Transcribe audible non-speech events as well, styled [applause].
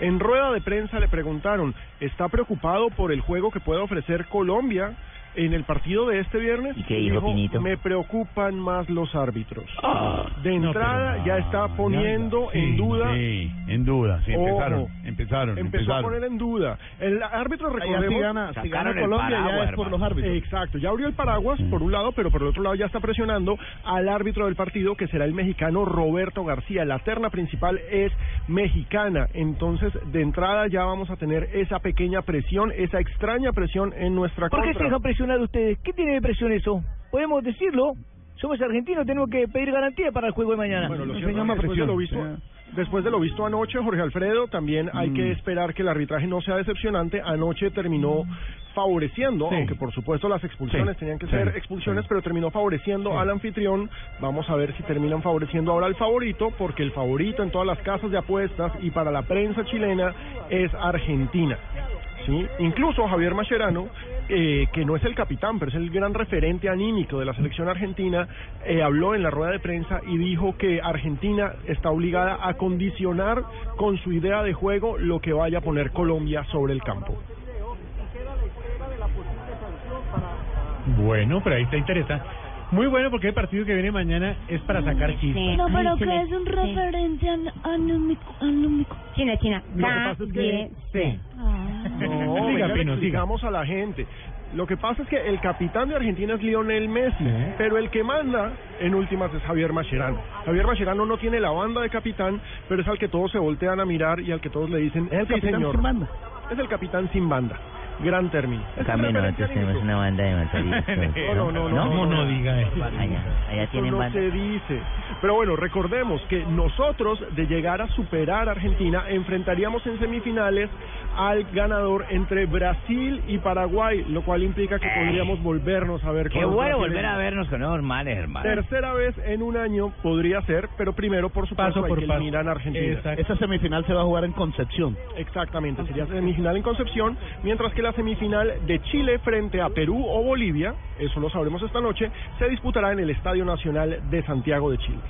En rueda de prensa le preguntaron, ¿está preocupado por el juego que puede ofrecer Colombia en el partido de este viernes? ¿Y qué dijo? Me preocupan más los árbitros. Ah, de entrada ya está poniendo en duda. Sí, en duda, sí, Ojo. empezaron, empezaron, Empezó a empezaron. poner en duda. El árbitro, recordemos... si gana, si gana Colombia ya es por los árbitros. Exacto, ya abrió el paraguas por un lado, pero por el otro lado ya está presionando al árbitro del partido, que será el mexicano Roberto García. La terna principal es mexicana, entonces de entrada ya vamos a tener esa pequeña presión, esa extraña presión en nuestra ¿Por qué se dejan presionar ustedes? ¿Qué tiene de presión eso? Podemos decirlo. Somos argentinos, tenemos que pedir garantía para el juego de mañana. Bueno, lo Se cierto, llama después de lo visto, después de lo visto anoche, Jorge Alfredo, también hay Mm. que esperar que el arbitraje no sea decepcionante. Anoche terminó favoreciendo, Sí. aunque por supuesto las expulsiones Sí, tenían que sí, ser expulsiones, pero terminó favoreciendo al anfitrión. Vamos a ver si terminan favoreciendo ahora al favorito, porque el favorito en todas las casas de apuestas y para la prensa chilena es Argentina. ¿sí? Incluso Javier Mascherano, eh, que no es el capitán, pero es el gran referente anímico de la selección argentina, eh, habló en la rueda de prensa y dijo que Argentina está obligada a condicionar con su idea de juego lo que vaya a poner Colombia sobre el campo. Bueno, pero ahí está interesante. Muy bueno porque el partido que viene mañana es para sacar chispas. No, pero que es un referente an- anúmico, anúmico. China, China. Lo que pasa es que- Sí. Ah. No, [laughs] venga, le explicamos a la gente. Lo que pasa es que el capitán de Argentina es Lionel Messi, pero el que manda en últimas es Javier Mascherano. Javier Mascherano no tiene la banda de capitán, pero es al que todos se voltean a mirar y al que todos le dicen, Es el "Sí, capitán señor". sin banda. Es el capitán sin banda. Gran término. Un nosotros tenemos una banda de matadistas. [laughs] No, no, no, no, ¿Cómo no diga eso? Allá, allá tienen no banda. se dice. Pero bueno, recordemos que nosotros, de llegar a superar a Argentina, enfrentaríamos en semifinales al ganador entre Brasil y Paraguay, lo cual implica que podríamos volvernos a ver con Qué los bueno volver a vernos con normales, hermano. Tercera vez en un año podría ser, pero primero, por supuesto, Paso hay por paso. a Argentina. Esa semifinal se va a jugar en Concepción. Exactamente, sería semifinal en Concepción, mientras que la semifinal de Chile frente a Perú o Bolivia, eso lo sabremos esta noche, se disputará en el Estadio Nacional de Santiago de Chile.